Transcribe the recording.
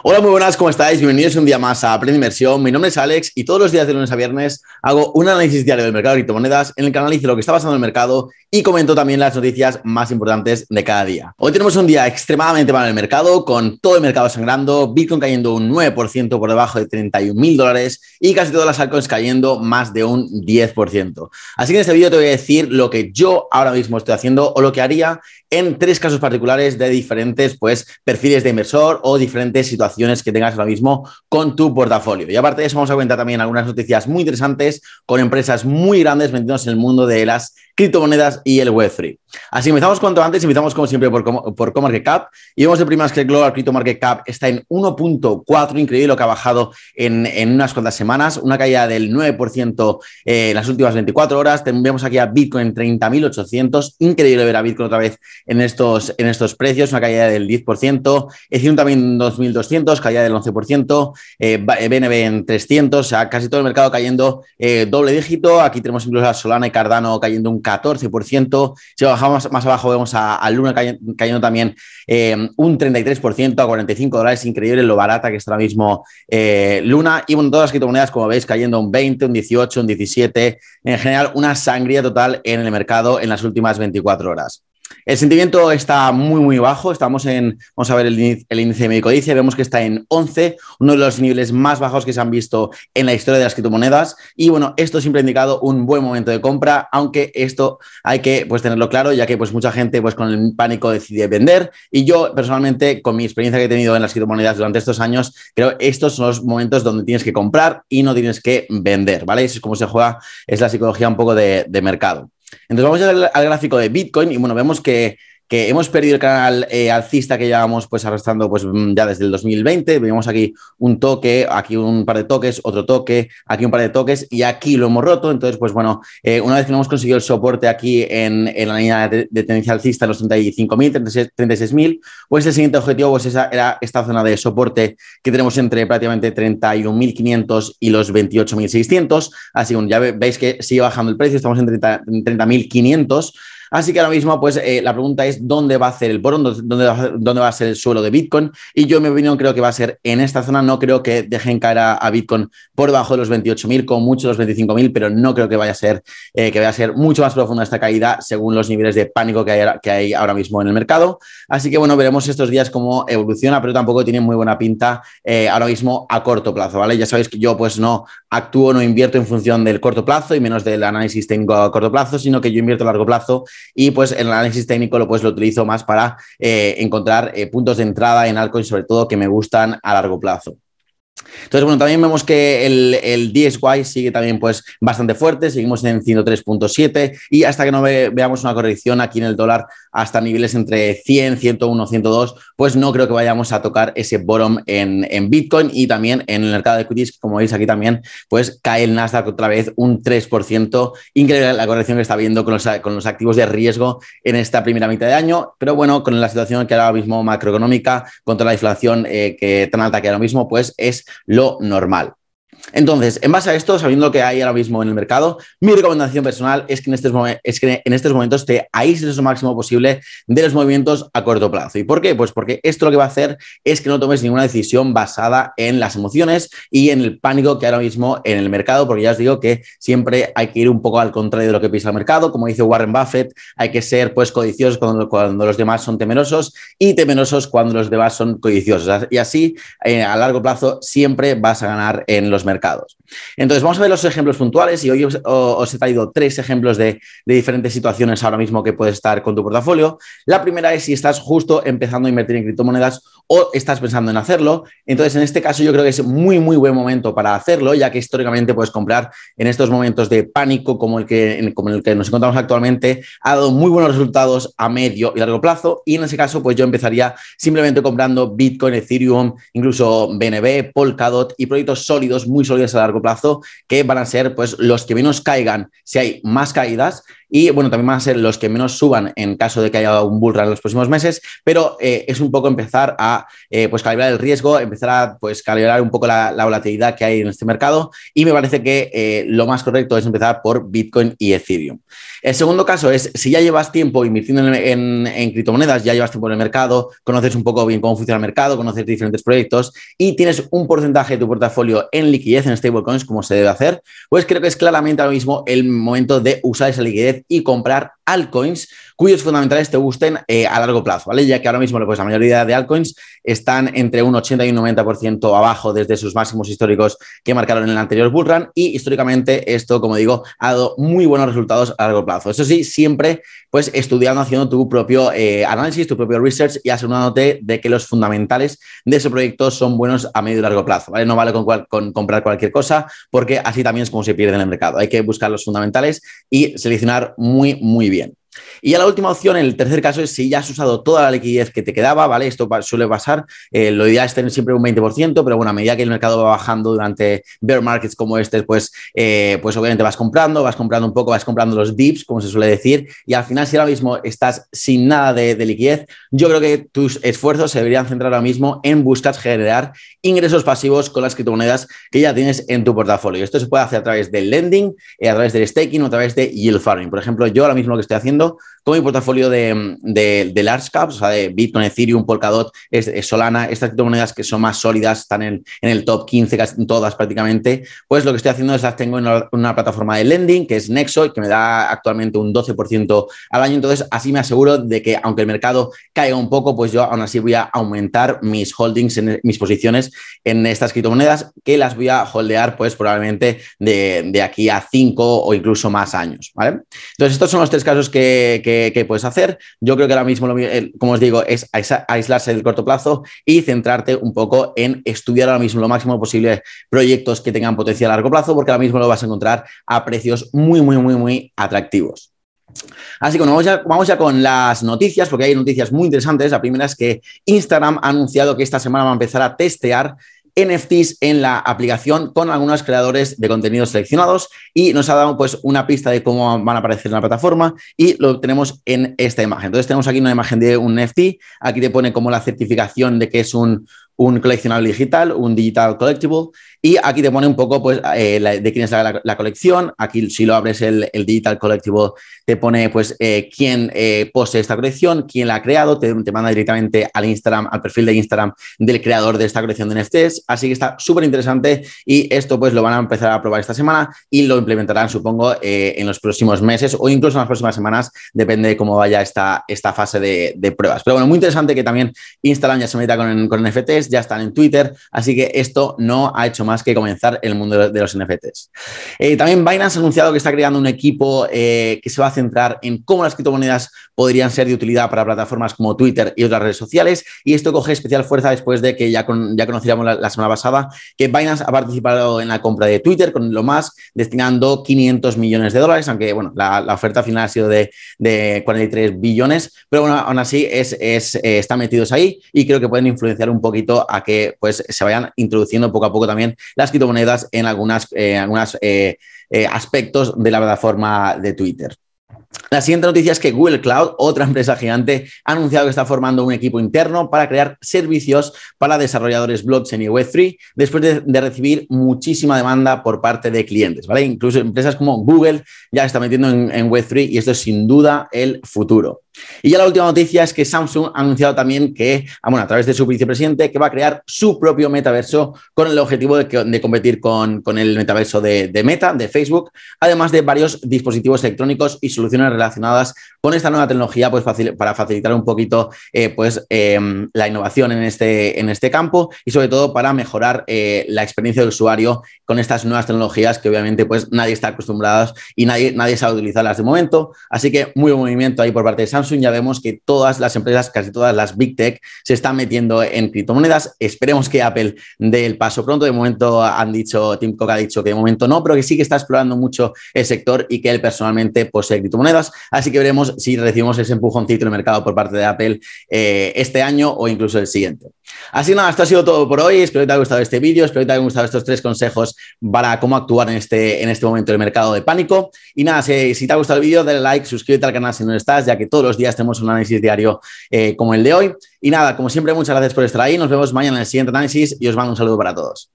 Hola, muy buenas, ¿cómo estáis? Bienvenidos un día más a Aprende Inversión. Mi nombre es Alex y todos los días de lunes a viernes hago un análisis diario del mercado de criptomonedas en el que analizo lo que está pasando en el mercado y comento también las noticias más importantes de cada día. Hoy tenemos un día extremadamente mal en el mercado, con todo el mercado sangrando, Bitcoin cayendo un 9% por debajo de 31 mil dólares y casi todas las altcoins cayendo más de un 10%. Así que en este vídeo te voy a decir lo que yo ahora mismo estoy haciendo o lo que haría en tres casos particulares de diferentes pues, perfiles de inversor o diferentes situaciones que tengas ahora mismo con tu portafolio. Y aparte de eso, vamos a comentar también algunas noticias muy interesantes con empresas muy grandes metiéndose en el mundo de las criptomonedas y el Web3. Así empezamos cuanto antes, empezamos como siempre por, por CoMarketCap y vemos el primer que el Global Crypto Market Cap está en 1.4, increíble lo que ha bajado en, en, unas cuantas semanas, una caída del 9% eh, en las últimas 24 horas. Vemos aquí a Bitcoin en 30.800, increíble ver a Bitcoin otra vez en estos, en estos precios, una caída del 10%, Ethereum también 2.200, caída del 11%, eh, BNB en 300, o sea, casi todo el mercado cayendo eh, doble dígito. Aquí tenemos incluso a Solana y Cardano cayendo un 14%. Si bajamos más abajo, vemos a, Luna cayendo, también eh, un 33% a 45 dólares. Increíble lo barata que está ahora mismo eh, Luna. Y bueno, todas las criptomonedas, como veis, cayendo un 20, un 18, un 17. En general, una sangría total en el mercado en las últimas 24 horas. El sentimiento está muy, muy bajo. Estamos en, vamos a ver el, índice de médico dice, vemos que está en 11, uno de los niveles más bajos que se han visto en la historia de las criptomonedas. Y bueno, esto siempre ha indicado un buen momento de compra, aunque esto hay que pues, tenerlo claro, ya que pues, mucha gente pues, con el pánico decide vender. Y yo personalmente, con mi experiencia que he tenido en las criptomonedas durante estos años, creo que estos son los momentos donde tienes que comprar y no tienes que vender, ¿vale? Es como se juega, es la psicología un poco de mercado. Entonces vamos al, al gráfico de Bitcoin y bueno, vemos que hemos perdido el canal eh, alcista que llevamos pues arrastrando pues mm, ya desde el 2020. Vemos aquí un toque, aquí un par de toques, otro toque, aquí un par de toques y aquí lo hemos roto. Entonces, pues bueno, eh, una vez que no hemos conseguido el soporte aquí en, la línea de, tendencia alcista los 35.000, 36.000, pues el siguiente objetivo pues era esta zona de soporte que tenemos entre prácticamente 31.500 y los 28.600. Así que ya veis que sigue bajando el precio, estamos en 30.500. Así que ahora mismo, pues eh, la pregunta es dónde va a ser el boron, dónde dónde va a ser el suelo de Bitcoin. Y yo, en mi opinión, creo que va a ser en esta zona. No creo que dejen caer a, Bitcoin por debajo de los 28.000, con mucho los 25.000, pero no creo que vaya a ser eh, que vaya a ser mucho más profunda esta caída según los niveles de pánico que hay, que hay ahora mismo en el mercado. Así que bueno, veremos estos días cómo evoluciona, pero tampoco tiene muy buena pinta eh, ahora mismo a corto plazo, ¿vale? Ya sabéis que yo pues no actúo, no invierto en función del corto plazo y menos del análisis técnico a corto plazo, sino que yo invierto a largo plazo y pues el análisis técnico lo, pues, lo utilizo más para eh, encontrar eh, puntos de entrada en altcoins, sobre todo que me gustan a largo plazo. Entonces, bueno, también vemos que el, el DSY sigue también pues bastante fuerte, seguimos en 103.7 y hasta que no veamos una corrección aquí en el dólar hasta niveles entre 100, 101, 102, pues no creo que vayamos a tocar ese bottom en, en Bitcoin y también en el mercado de equities, como veis aquí también, pues cae el Nasdaq otra vez un 3%. Increíble la corrección que está viendo con los, con los activos de riesgo en esta primera mitad de año, pero bueno, con la situación que ahora mismo macroeconómica, contra la inflación eh, que tan alta que ahora mismo, pues es lo normal. Entonces, en base a esto, sabiendo lo que hay ahora mismo en el mercado, mi recomendación personal es que en estos, es que en estos momentos te aísles lo máximo posible de los movimientos a corto plazo. ¿Y por qué? Pues porque esto lo que va a hacer es que no tomes ninguna decisión basada en las emociones y en el pánico que ahora mismo en el mercado, porque ya os digo que siempre hay que ir un poco al contrario de lo que piensa el mercado. Como dice Warren Buffett, hay que ser pues codiciosos cuando, cuando los demás son temerosos y temerosos cuando los demás son codiciosos. Y así, eh, a largo plazo, siempre vas a ganar en los mercados mercados. Entonces, vamos a ver los ejemplos puntuales y hoy os, he traído tres ejemplos de, diferentes situaciones ahora mismo que puedes estar con tu portafolio. La primera es si estás justo empezando a invertir en criptomonedas o estás pensando en hacerlo. Entonces, en este caso yo creo que es muy, muy buen momento para hacerlo, ya que históricamente puedes comprar en estos momentos de pánico como el que, como el que nos encontramos actualmente, ha dado muy buenos resultados a medio y largo plazo. Y en ese caso, pues yo empezaría simplemente comprando Bitcoin, Ethereum, incluso BNB, Polkadot y proyectos sólidos muy sólidos a largo plazo, que van a ser pues, los que menos caigan si hay más caídas y bueno, también van a ser los que menos suban en caso de que haya un bull run en los próximos meses, pero eh, es un poco empezar a eh, pues calibrar el riesgo, empezar a pues calibrar un poco la, volatilidad que hay en este mercado y me parece que eh, lo más correcto es empezar por Bitcoin y Ethereum. El segundo caso es si ya llevas tiempo invirtiendo en, en criptomonedas, ya llevas tiempo en el mercado, conoces un poco bien cómo funciona el mercado, conoces diferentes proyectos y tienes un porcentaje de tu portafolio en liquidez, en stablecoins, como se debe hacer, pues creo que es claramente ahora mismo el momento de usar esa liquidez y comprar altcoins cuyos fundamentales te gusten eh, a largo plazo, ¿vale? Ya que ahora mismo pues, la mayoría de altcoins están entre un 80 y un 90% abajo desde sus máximos históricos que marcaron en el anterior bullrun y históricamente esto, como digo, ha dado muy buenos resultados a largo plazo. Eso sí, siempre pues estudiando, haciendo tu propio eh, análisis, tu propio research y asegurándote de que los fundamentales de ese proyecto son buenos a medio y largo plazo, ¿vale? No vale con, con comprar cualquier cosa porque así también es como se pierde en el mercado. Hay que buscar los fundamentales y seleccionar muy, muy bien. Y ya la última opción, el tercer caso, es si ya has usado toda la liquidez que te quedaba, ¿vale? Esto suele pasar, eh, lo ideal es tener siempre un 20%, pero bueno, a medida que el mercado va bajando durante bear markets como este, pues, eh, pues obviamente vas comprando, vas comprando un poco, vas comprando los dips, como se suele decir, y al final si ahora mismo estás sin nada de, de liquidez, yo creo que tus esfuerzos se deberían centrar ahora mismo en buscar generar ingresos pasivos con las criptomonedas que ya tienes en tu portafolio. Esto se puede hacer a través del lending, eh, a través del staking o a través de yield farming. Por ejemplo, yo ahora mismo lo que estoy haciendo con mi portafolio de, de, large caps, o sea, de Bitcoin, Ethereum, Polkadot, Solana, estas criptomonedas que son más sólidas, están en, el top 15, casi todas prácticamente, pues lo que estoy haciendo es las tengo en una, plataforma de lending, que es Nexo, y que me da actualmente un 12% al año. Entonces, así me aseguro de que aunque el mercado caiga un poco, pues yo aún así voy a aumentar mis holdings, en, mis posiciones en estas criptomonedas, que las voy a holdear, pues probablemente de, de aquí a 5 o incluso más años. Entonces, estos son los tres casos que que, puedes hacer. Yo creo que ahora mismo, como os digo, es aislarse del corto plazo y centrarte un poco en estudiar ahora mismo lo máximo posible proyectos que tengan potencial a largo plazo, porque ahora mismo lo vas a encontrar a precios muy, muy, muy, muy atractivos. Así que vamos, vamos ya con las noticias, porque hay noticias muy interesantes. La primera es que Instagram ha anunciado que esta semana va a empezar a testear NFTs en la aplicación con algunos creadores de contenidos seleccionados y nos ha dado pues una pista de cómo van a aparecer en la plataforma y lo tenemos en esta imagen. Entonces tenemos aquí una imagen de un NFT, aquí te pone como la certificación de que es un, un coleccionable digital, un digital collectible y aquí te pone un poco pues, eh, de quién es la, colección. Aquí, si lo abres el, Digital Collectible, te pone pues, eh, quién eh, posee esta colección, quién la ha creado, te, manda directamente al Instagram, al perfil de Instagram del creador de esta colección de NFTs. Así que está súper interesante y esto pues lo van a empezar a probar esta semana y lo implementarán, supongo, en los próximos meses o incluso en las próximas semanas, depende de cómo vaya esta, esta fase de, pruebas. Pero bueno, muy interesante que también Instagram ya se meta con, con NFTs, ya están en Twitter, así que esto no ha hecho más más que comenzar el mundo de los NFTs. Eh, también Binance ha anunciado que está creando un equipo eh, que se va a centrar en cómo las criptomonedas podrían ser de utilidad para plataformas como Twitter y otras redes sociales. Y esto coge especial fuerza después de que ya, ya conocíamos la, semana pasada que Binance ha participado en la compra de Twitter con lo más, destinando 500 millones de dólares, aunque bueno, la, oferta final ha sido de, 43 billones, pero bueno, aún así es, es eh, están metidos ahí y creo que pueden influenciar un poquito a que pues, se vayan introduciendo poco a poco también las criptomonedas en algunos eh, eh, eh, aspectos de la plataforma de Twitter. La siguiente noticia es que Google Cloud, otra empresa gigante, ha anunciado que está formando un equipo interno para crear servicios para desarrolladores blockchain y Web3 después de, recibir muchísima demanda por parte de clientes. ¿vale? Incluso empresas como Google ya está metiendo en, en Web3 y esto es sin duda el futuro. Y ya la última noticia es que Samsung ha anunciado también que, ah, bueno, a través de su vicepresidente, que va a crear su propio metaverso con el objetivo de, competir con, el metaverso de, Meta, de Facebook, además de varios dispositivos electrónicos y soluciones relacionadas con esta nueva tecnología pues, para facilitar un poquito eh, pues, em, la innovación en este, en este campo y sobre todo para mejorar eh, la experiencia del usuario con estas nuevas tecnologías que obviamente pues, nadie está acostumbrado y nadie, nadie sabe utilizarlas de momento. Así que muy buen movimiento ahí por parte de Samsung ya vemos que todas las empresas, casi todas las Big Tech, se están metiendo en criptomonedas. Esperemos que Apple dé el paso pronto. De momento han dicho, Tim Cook ha dicho que de momento no, pero que sí que está explorando mucho el sector y que él personalmente posee criptomonedas así que veremos si recibimos ese empujoncito en el mercado por parte de Apple eh, este año o incluso el siguiente. Así nada, esto ha sido todo por hoy. Espero que te haya gustado este vídeo, espero que te haya gustado estos tres consejos para cómo actuar en este, en este momento del mercado de pánico. Y nada, si, te ha gustado el vídeo, dale like, suscríbete al canal si no estás, ya que todos los días tenemos un análisis diario eh, como el de hoy. Y nada, como siempre, muchas gracias por estar ahí. Nos vemos mañana en el siguiente análisis y os mando un saludo para todos.